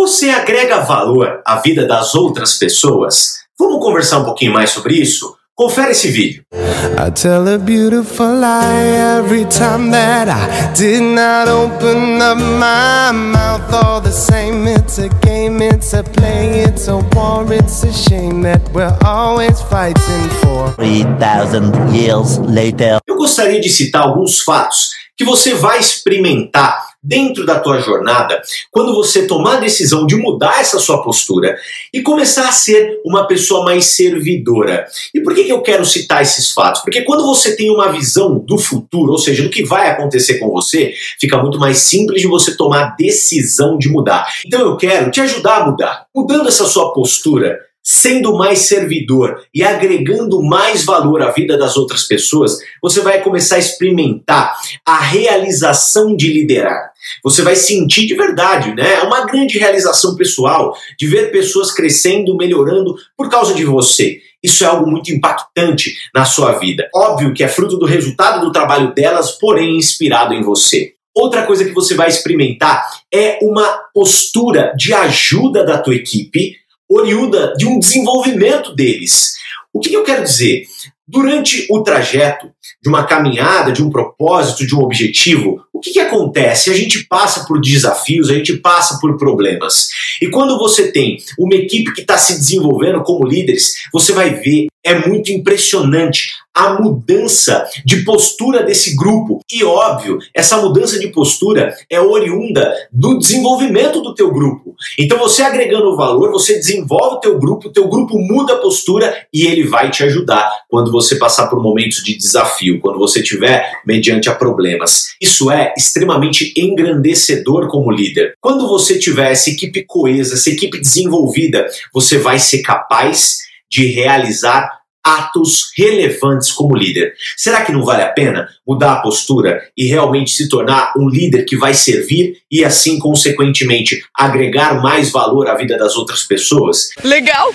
Você agrega valor à vida das outras pessoas? Vamos conversar um pouquinho mais sobre isso? Confere esse vídeo. I tell a beautiful lie every time that I did not open up my mouth all the same. It's a game, it's a play, it's a war, it's a shame that we're always fighting for. 3000 years later. Eu gostaria de citar alguns fatos que você vai experimentar dentro da tua jornada quando você tomar a decisão de mudar essa sua postura e começar a ser uma pessoa mais servidora. E por que, que eu quero citar esses fatos? Porque quando você tem uma visão do futuro, ou seja, do que vai acontecer com você, fica muito mais simples de você tomar a decisão de mudar. Então eu quero te ajudar a mudar. Mudando essa sua postura, sendo mais servidor e agregando mais valor à vida das outras pessoas, você vai começar a experimentar a realização de liderar. Você vai sentir de verdade, né? É uma grande realização pessoal de ver pessoas crescendo, melhorando por causa de você. Isso é algo muito impactante na sua vida. Óbvio que é fruto do resultado do trabalho delas, porém inspirado em você. Outra coisa que você vai experimentar é uma postura de ajuda da tua equipe oriunda de um desenvolvimento deles. O que eu quero dizer? Durante o trajeto de uma caminhada, de um propósito, de um objetivo, o que, que acontece? A gente passa por desafios, a gente passa por problemas. E quando você tem uma equipe que está se desenvolvendo como líderes, você vai ver, é muito impressionante a mudança de postura desse grupo. E óbvio, essa mudança de postura é oriunda do desenvolvimento do teu grupo. Então você agregando valor, você desenvolve o teu grupo, o teu grupo muda a postura e ele vai te ajudar quando você passar por momentos de desafio, quando você tiver mediante a problemas. Isso é extremamente engrandecedor como líder. Quando você tiver essa equipe coesa, essa equipe desenvolvida, você vai ser capaz de realizar atos relevantes como líder. Será que não vale a pena mudar a postura e realmente se tornar um líder que vai servir e assim, consequentemente, agregar mais valor à vida das outras pessoas? Legal!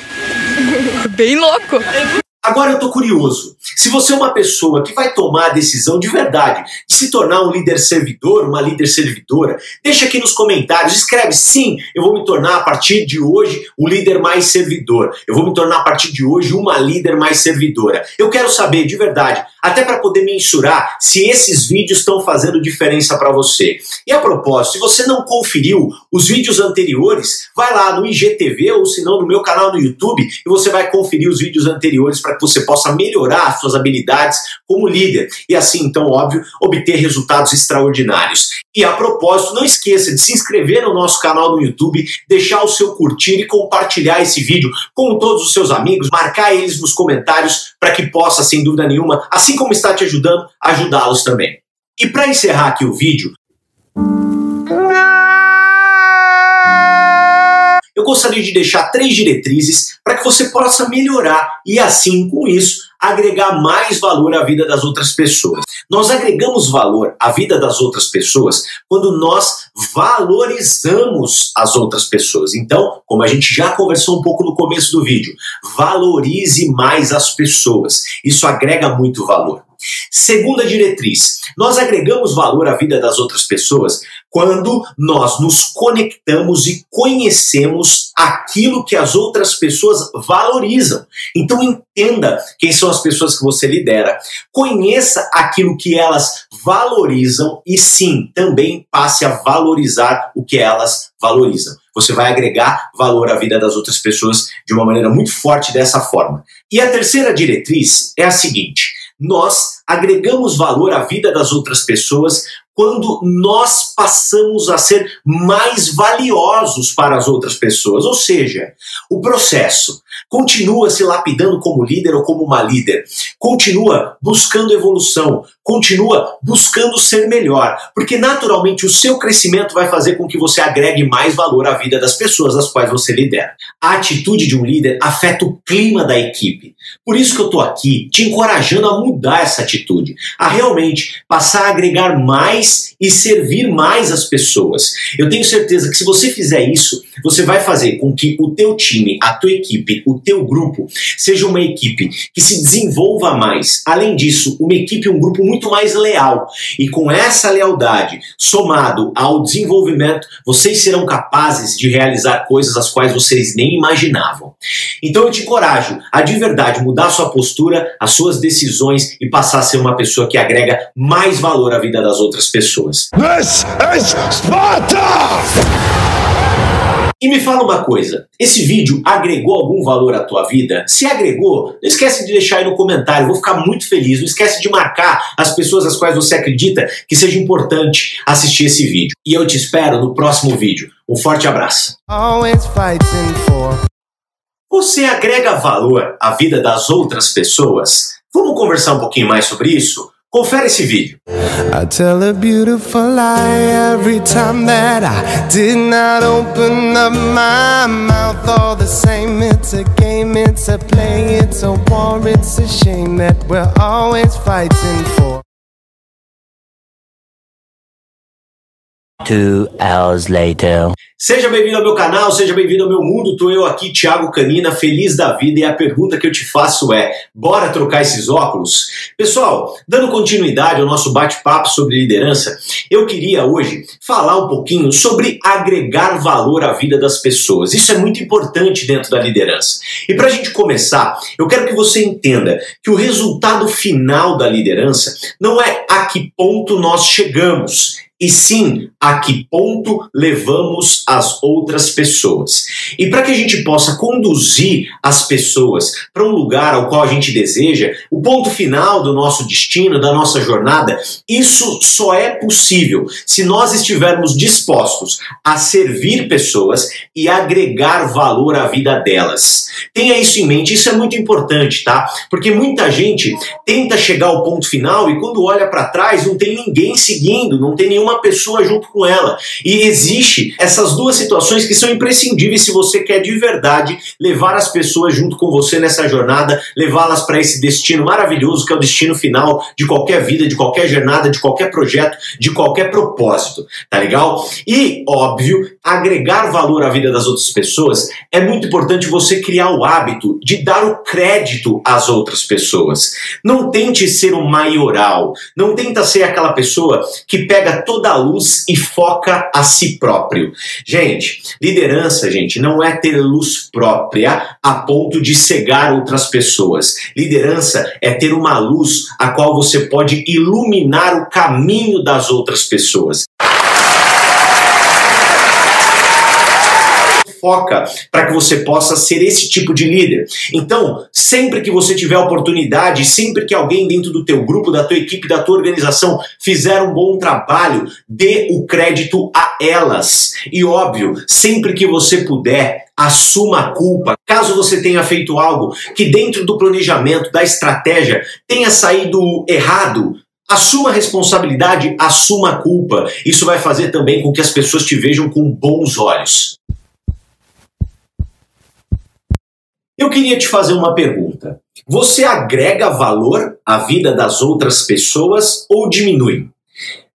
Bem louco! Agora eu tô curioso. Se você é uma pessoa que vai tomar a decisão de verdade de se tornar um líder servidor, uma líder servidora, deixa aqui nos comentários, escreve sim, eu vou me tornar a partir de hoje um líder mais servidor. Eu vou me tornar a partir de hoje uma líder mais servidora. Eu quero saber de verdade, até para poder mensurar se esses vídeos estão fazendo diferença para você. E a propósito, se você não conferiu os vídeos anteriores, vai lá no IGTV ou se não no meu canal no YouTube e você vai conferir os vídeos anteriores para que você possa melhorar as suas habilidades como líder e assim, então, óbvio, obter resultados extraordinários. E a propósito, não esqueça de se inscrever no nosso canal no YouTube, deixar o seu curtir e compartilhar esse vídeo com todos os seus amigos, marcar eles nos comentários para que possa, sem dúvida nenhuma, assim como está te ajudando, ajudá-los também. E para encerrar aqui o vídeo, eu gostaria de deixar três diretrizes para que você possa melhorar e assim, com isso, agregar mais valor à vida das outras pessoas. Nós agregamos valor à vida das outras pessoas quando nós valorizamos as outras pessoas. Então, como a gente já conversou um pouco no começo do vídeo, valorize mais as pessoas. Isso agrega muito valor. Segunda diretriz: nós agregamos valor à vida das outras pessoas quando nós nos conectamos e conhecemos aquilo que as outras pessoas valorizam. Então entenda quem são as pessoas que você lidera, conheça aquilo que elas valorizam e sim, também passe a valorizar o que elas valorizam. Você vai agregar valor à vida das outras pessoas de uma maneira muito forte dessa forma. E a terceira diretriz é a seguinte: nós agregamos valor à vida das outras pessoas quando nós passamos a ser mais valiosos para as outras pessoas. Ou seja, o processo continua se lapidando como líder ou como uma líder, continua buscando evolução, continua buscando ser melhor, porque naturalmente o seu crescimento vai fazer com que você agregue mais valor à vida das pessoas às quais você lidera. A atitude de um líder afeta o clima da equipe. Por isso que eu estou aqui te encorajando a mudar essa atitude, a realmente passar a agregar mais e servir mais as pessoas. Eu tenho certeza que se você fizer isso, você vai fazer com que o teu time, a tua equipe, o teu grupo seja uma equipe que se desenvolva mais. Além disso, uma equipe, um grupo muito mais leal. E com essa lealdade, somado ao desenvolvimento, vocês serão capazes de realizar coisas as quais vocês nem imaginavam. Então eu te encorajo a de verdade mudar sua postura, as suas decisões e passar a ser uma pessoa que agrega mais valor à vida das outras pessoas. This is Sparta! E me fala uma coisa, esse vídeo agregou algum valor à tua vida? Se agregou, não esquece de deixar aí no comentário, vou ficar muito feliz. Não esquece de marcar as pessoas às quais você acredita que seja importante assistir esse vídeo. E eu te espero no próximo vídeo. Um forte abraço. Você agrega valor à vida das outras pessoas? Vamos conversar um pouquinho mais sobre isso? Confere esse vídeo. I tell a beautiful lie every time that I did not open up my mouth. All the same, it's a game, it's a play, it's a war, it's a shame that we're always fighting for. Two hours later. Seja bem-vindo ao meu canal, seja bem-vindo ao meu mundo. Tô eu aqui, Thiago Canina, feliz da vida. E a pergunta que eu te faço é: bora trocar esses óculos? Pessoal, dando continuidade ao nosso bate-papo sobre liderança, eu queria hoje falar um pouquinho sobre agregar valor à vida das pessoas. Isso é muito importante dentro da liderança. E para a gente começar, eu quero que você entenda que o resultado final da liderança não é a que ponto nós chegamos e sim a que ponto levamos as outras pessoas. E para que a gente possa conduzir as pessoas para um lugar ao qual a gente deseja, o ponto final do nosso destino, da nossa jornada, isso só é possível se nós estivermos dispostos a servir pessoas e agregar valor à vida delas. Tenha isso em mente, isso é muito importante, tá? Porque muita gente tenta chegar ao ponto final e quando olha para trás não tem ninguém seguindo, não tem nenhum uma pessoa junto com ela. E existe essas duas situações que são imprescindíveis se você quer de verdade levar as pessoas junto com você nessa jornada, levá-las para esse destino maravilhoso que é o destino final de qualquer vida, de qualquer jornada, de qualquer projeto, de qualquer propósito, tá legal? E, óbvio, agregar valor à vida das outras pessoas é muito importante você criar o hábito de dar o crédito às outras pessoas. Não tente ser o maioral, não tenta ser aquela pessoa que pega todo toda a luz e foca a si próprio. Gente, liderança, gente, não é ter luz própria a ponto de cegar outras pessoas. Liderança é ter uma luz a qual você pode iluminar o caminho das outras pessoas. Foca para que você possa ser esse tipo de líder. Então, sempre que você tiver oportunidade, sempre que alguém dentro do teu grupo, da tua equipe, da tua organização fizer um bom trabalho, dê o crédito a elas. E óbvio, sempre que você puder, assuma a culpa. Caso você tenha feito algo que dentro do planejamento, da estratégia, tenha saído errado, Assuma a responsabilidade, assuma a culpa. Isso vai fazer também com que as pessoas te vejam com bons olhos. Eu queria te fazer uma pergunta. Você agrega valor à vida das outras pessoas ou diminui?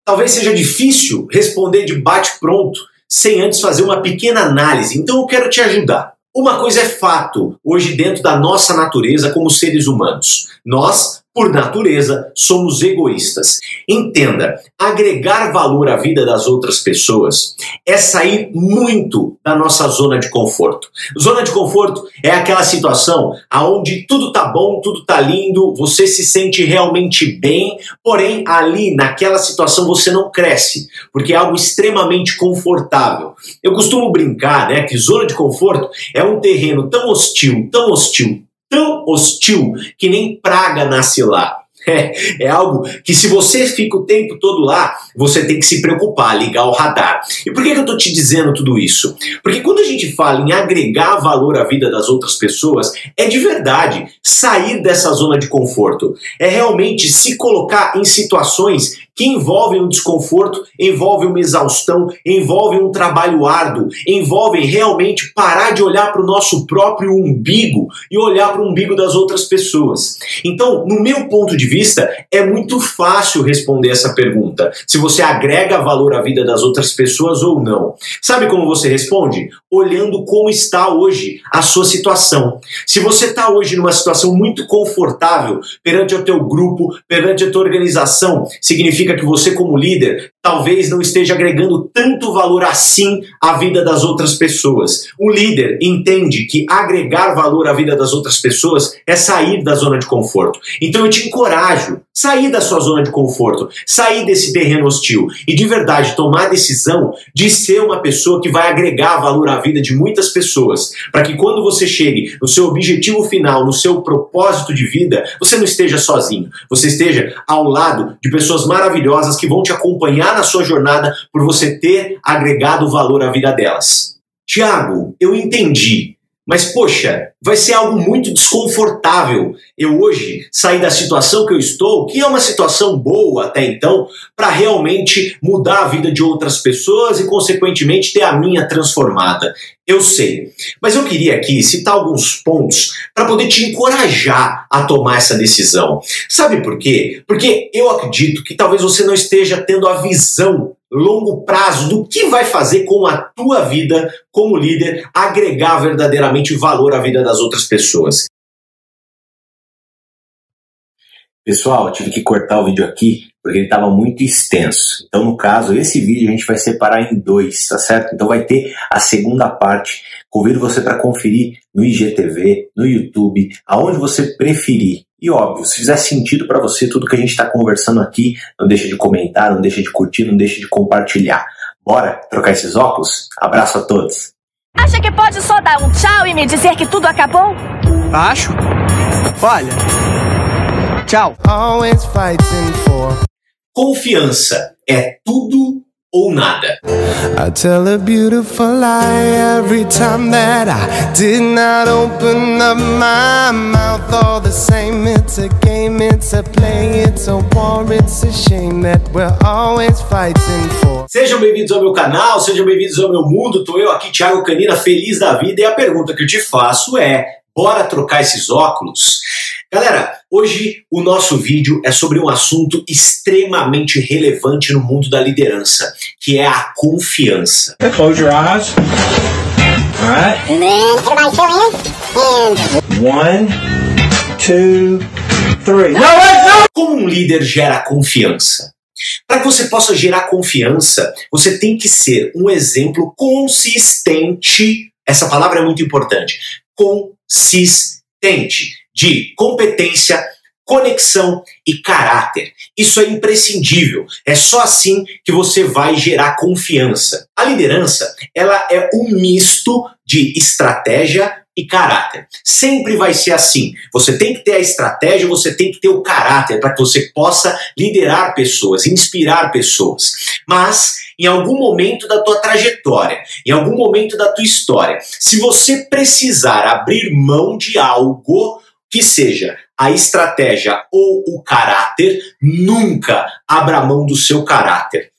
Talvez seja difícil responder de bate-pronto sem antes fazer uma pequena análise, então eu quero te ajudar. Uma coisa é fato hoje dentro da nossa natureza como seres humanos. Nós por natureza, somos egoístas. Entenda, agregar valor à vida das outras pessoas é sair muito da nossa zona de conforto. Zona de conforto é aquela situação aonde tudo tá bom, tudo tá lindo, você se sente realmente bem, porém ali naquela situação você não cresce, porque é algo extremamente confortável. Eu costumo brincar, né, que zona de conforto é um terreno tão hostil, tão hostil, tão hostil que nem praga nasce lá. É, é, algo que se você fica o tempo todo lá, você tem que se preocupar, ligar o radar. E por que, que eu estou te dizendo tudo isso? Porque quando a gente fala em agregar valor à vida das outras pessoas, é de verdade sair dessa zona de conforto. É realmente se colocar em situações que envolvem um desconforto, envolvem uma exaustão, envolvem um trabalho árduo, envolvem realmente parar de olhar para o nosso próprio umbigo e olhar para o umbigo das outras pessoas. Então, no meu ponto de vista, é muito fácil responder essa pergunta: se você agrega valor à vida das outras pessoas ou não. Sabe como você responde? Olhando como está hoje a sua situação. Se você está hoje numa situação muito confortável perante o teu grupo, perante a tua organização, significa que você como líder talvez não esteja agregando tanto valor assim à vida das outras pessoas. O líder entende que agregar valor à vida das outras pessoas é sair da zona de conforto. Então eu te encorajo, sair da sua zona de conforto, sair desse terreno hostil e de verdade tomar a decisão de ser uma pessoa que vai agregar valor à vida de muitas pessoas, para que quando você chegue no seu objetivo final, no seu propósito de vida, você não esteja sozinho, você esteja ao lado de pessoas maravilhosas que vão te acompanhar na sua jornada por você ter agregado valor à vida delas. Tiago, eu entendi. Mas, poxa, vai ser algo muito desconfortável eu hoje sair da situação que eu estou, que é uma situação boa até então, para realmente mudar a vida de outras pessoas e, consequentemente, ter a minha transformada. Eu sei. Mas eu queria aqui citar alguns pontos para poder te encorajar a tomar essa decisão. Sabe por quê? Porque eu acredito que talvez você não esteja tendo a visão longo prazo do que vai fazer com a tua vida como líder agregar verdadeiramente valor à vida das outras pessoas. Pessoal, tive que cortar o vídeo aqui porque ele estava muito extenso. Então, no caso, esse vídeo a gente vai separar em dois, tá certo? Então vai ter a segunda parte. Convido você para conferir no IGTV, no YouTube, aonde você preferir. E óbvio, se fizer sentido para você tudo que a gente está conversando aqui, não deixa de comentar, não deixa de curtir, não deixa de compartilhar. Bora trocar esses óculos? Abraço a todos. Acha que pode só dar um tchau e me dizer que tudo acabou? Acho. Olha. Tchau. Confiança é tudo ou nada. I tell a beautiful lie every time that I did not open up my mouth. All the same, it's a game, it's a play, it's a war, it's a shame that we're always fighting for. Sejam bem-vindos ao meu canal, sejam bem-vindos ao meu mundo. Tô eu aqui, Thiago Canina, feliz da vida. E a pergunta que eu te faço é: bora trocar esses óculos? Galera, hoje o nosso vídeo é sobre um assunto extremamente relevante no mundo da liderança, que é a confiança. Close your eyes. All right. One, two, three. No, wait, no! Como um líder gera confiança? Para que você possa gerar confiança, você tem que ser um exemplo consistente. Essa palavra é muito importante. Consistente de competência, conexão e caráter. Isso é imprescindível. É só assim que você vai gerar confiança. A liderança, ela é um misto de estratégia e caráter. Sempre vai ser assim. Você tem que ter a estratégia, você tem que ter o caráter para que você possa liderar pessoas, inspirar pessoas. Mas em algum momento da tua trajetória, em algum momento da tua história, se você precisar abrir mão de algo, que seja a estratégia ou o caráter, nunca abra mão do seu caráter.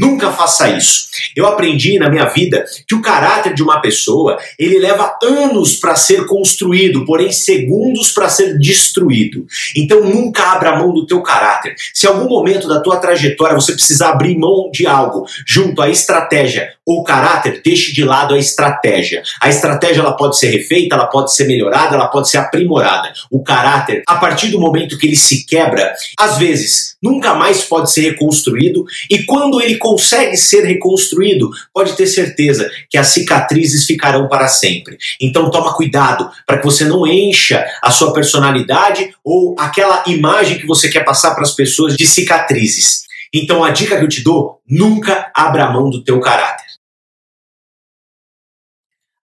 Nunca faça isso. Eu aprendi na minha vida que o caráter de uma pessoa, ele leva anos para ser construído, porém segundos para ser destruído. Então nunca abra mão do teu caráter. Se algum momento da tua trajetória você precisar abrir mão de algo junto à estratégia ou caráter, deixe de lado a estratégia. A estratégia ela pode ser refeita, ela pode ser melhorada, ela pode ser aprimorada. O caráter, a partir do momento que ele se quebra, às vezes nunca mais pode ser reconstruído e quando ele consegue ser reconstruído, pode ter certeza que as cicatrizes ficarão para sempre. Então toma cuidado para que você não encha a sua personalidade ou aquela imagem que você quer passar para as pessoas de cicatrizes. Então a dica que eu te dou, nunca abra mão do teu caráter.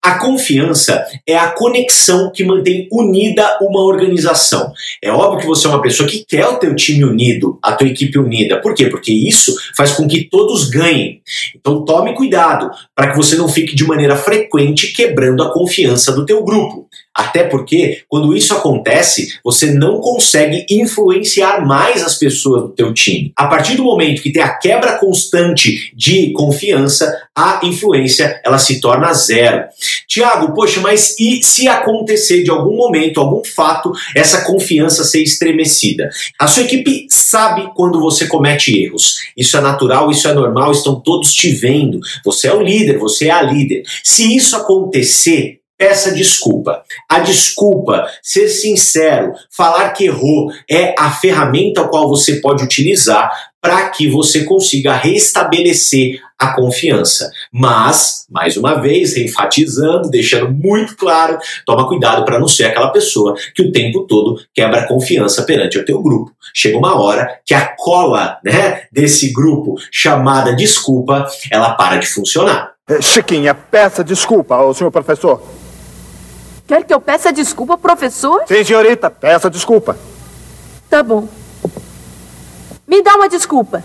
A confiança é a conexão que mantém unida uma organização. É óbvio que você é uma pessoa que quer o teu time unido, a tua equipe unida. Por quê? Porque isso faz com que todos ganhem. Então tome cuidado para que você não fique de maneira frequente quebrando a confiança do teu grupo. Até porque, quando isso acontece, você não consegue influenciar mais as pessoas do teu time. A partir do momento que tem a quebra constante de confiança, a influência ela se torna zero. Tiago, poxa, mas e se acontecer de algum momento, algum fato, essa confiança ser estremecida? A sua equipe sabe quando você comete erros. Isso é natural, isso é normal, estão todos te vendo. Você é o líder, você é a líder. Se isso acontecer, peça desculpa. A desculpa, ser sincero, falar que errou é a ferramenta a qual você pode utilizar para que você consiga restabelecer a confiança. Mas, mais uma vez, enfatizando, deixando muito claro, toma cuidado para não ser aquela pessoa que o tempo todo quebra a confiança perante o teu grupo. Chega uma hora que a cola, né, desse grupo chamada desculpa, ela para de funcionar. Chiquinha, peça desculpa ao senhor professor. Quer que eu peça desculpa, professor? Sim, senhorita, peça desculpa. Tá bom. Me dá uma desculpa.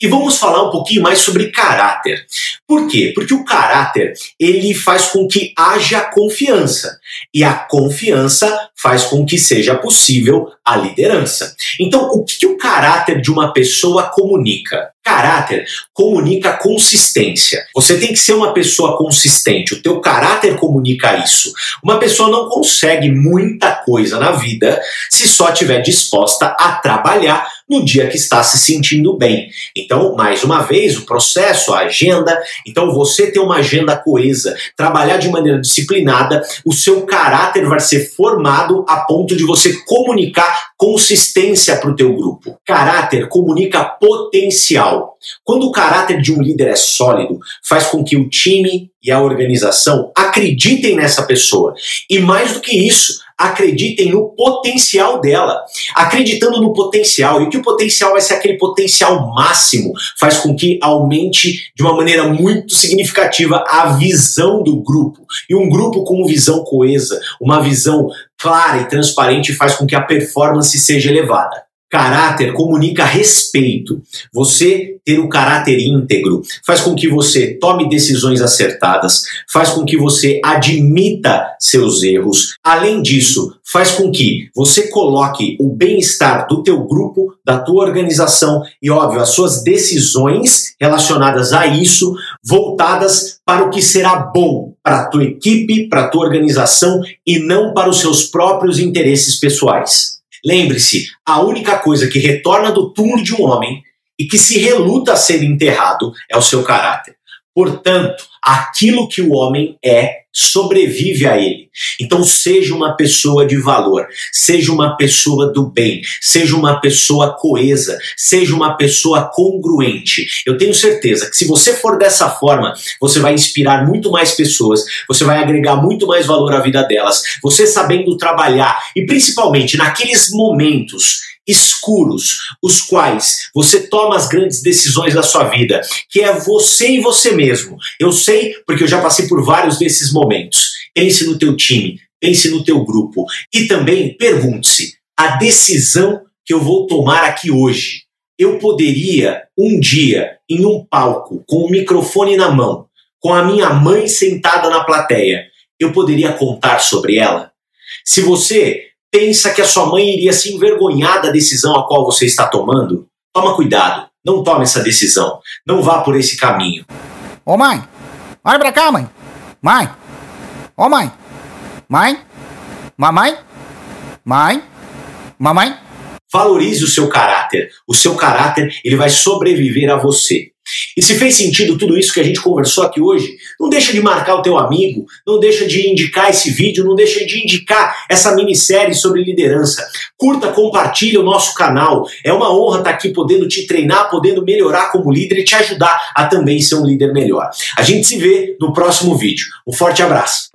E vamos falar um pouquinho mais sobre caráter. Por quê? Porque o caráter, ele faz com que haja confiança. E a confiança faz com que seja possível a liderança. Então, o que o caráter de uma pessoa comunica? Caráter comunica consistência. Você tem que ser uma pessoa consistente. O teu caráter comunica isso. Uma pessoa não consegue muita coisa na vida se só estiver disposta a trabalhar no dia que está se sentindo bem. Então, mais uma vez, o processo, a agenda. Então, você ter uma agenda coesa, trabalhar de maneira disciplinada, o seu caráter vai ser formado a ponto de você comunicar consistência para o teu grupo. Caráter comunica potencial. Quando o caráter de um líder é sólido, faz com que o time e a organização acreditem nessa pessoa. E mais do que isso, acreditem no potencial dela. Acreditando no potencial, e que o potencial vai ser aquele potencial máximo, faz com que aumente de uma maneira muito significativa a visão do grupo. E um grupo com visão coesa, uma visão clara e transparente faz com que a performance seja elevada. Caráter comunica respeito. Você ter o caráter íntegro faz com que você tome decisões acertadas, faz com que você admita seus erros. Além disso, faz com que você coloque o bem-estar do teu grupo, da tua organização e, óbvio, as suas decisões relacionadas a isso voltadas para o que será bom para a tua equipe, para a tua organização e não para os seus próprios interesses pessoais. Lembre-se, a única coisa que retorna do túmulo de um homem e que se reluta a ser enterrado é o seu caráter. Portanto, aquilo que o homem é sobrevive a ele. Então, seja uma pessoa de valor, seja uma pessoa do bem, seja uma pessoa coesa, seja uma pessoa congruente. Eu tenho certeza que se você for dessa forma, você vai inspirar muito mais pessoas, você vai agregar muito mais valor à vida delas, você sabendo trabalhar e principalmente naqueles momentos escuros, os quais você toma as grandes decisões da sua vida, que é você e você mesmo. Eu sei porque eu já passei por vários desses momentos. Pense no teu time, pense no teu grupo e também pergunte-se: a decisão que eu vou tomar aqui hoje, eu poderia um dia em um palco com o um microfone na mão, com a minha mãe sentada na plateia, eu poderia contar sobre ela? Se você pensa que a sua mãe iria se envergonhar da decisão a qual você está tomando, toma cuidado. Não tome essa decisão. Não vá por esse caminho. Ô mãe, olha pra cá, mãe. Mãe. Ô mãe. Mãe. Mamãe. Mãe. Mamãe. Valorize o seu caráter. O seu caráter, ele vai sobreviver a você. E se fez sentido tudo isso que a gente conversou aqui hoje, não deixa de marcar o teu amigo, não deixa de indicar esse vídeo, não deixa de indicar essa minissérie sobre liderança. Curta, compartilha o nosso canal. É uma honra estar aqui podendo te treinar, podendo melhorar como líder e te ajudar a também ser um líder melhor. A gente se vê no próximo vídeo. Um forte abraço.